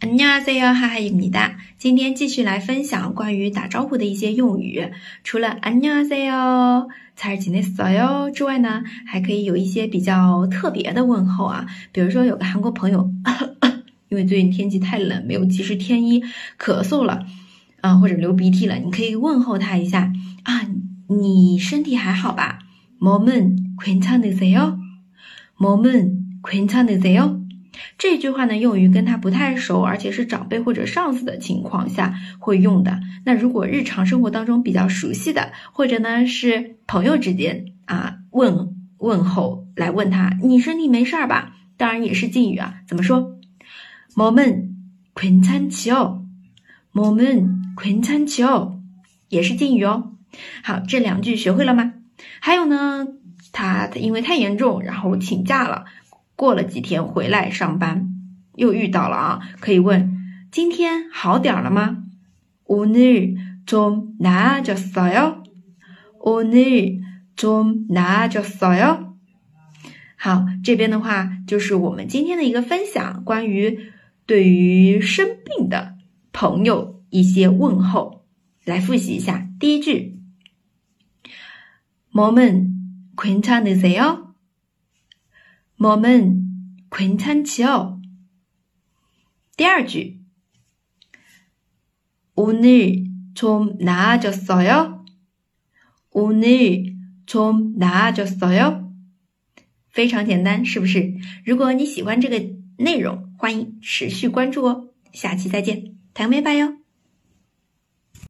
안녕하세요，哈哈입니다。今天继续来分享关于打招呼的一些用语。除了안녕하세 요， 잘지냈어요之外呢，还可以有一些比较特别的问候啊。比如说，有个韩国朋友，因为最近天气太冷，没有及时添衣，咳嗽了啊，或者流鼻涕了，你可以问候他一下啊，你身体还好吧？몸은괜찮으세 요？ 몸은괜찮으세 요？ 这句话呢，用于跟他不太熟，而且是长辈或者上司的情况下会用的。那如果日常生活当中比较熟悉的，或者呢是朋友之间啊问问候来问他，你身体没事儿吧？当然也是敬语啊，怎么说？몸은괜찮지 요？ 몸은괜찮지 요？ 也是敬语哦。好，这两句学会了吗？还有呢，他他因为太严重，然后请假了。 过了几天回来上班，又遇到了啊，可以问今天好点了吗？오늘좀나아졌어 요？ 오늘좀나아졌어 요？ 好，这边的话就是我们今天的一个分享，关于对于生病的朋友一些问候，来复习一下。第一句，몸은괜찮으세 요？ 몸은괜찮지 요。 第二句，오늘좀나아졌어 요。 오늘좀나아졌어 요。 非常简单，是不是？如果你喜欢这个内容，欢迎持续关注哦。下期再见，谈没拜哟。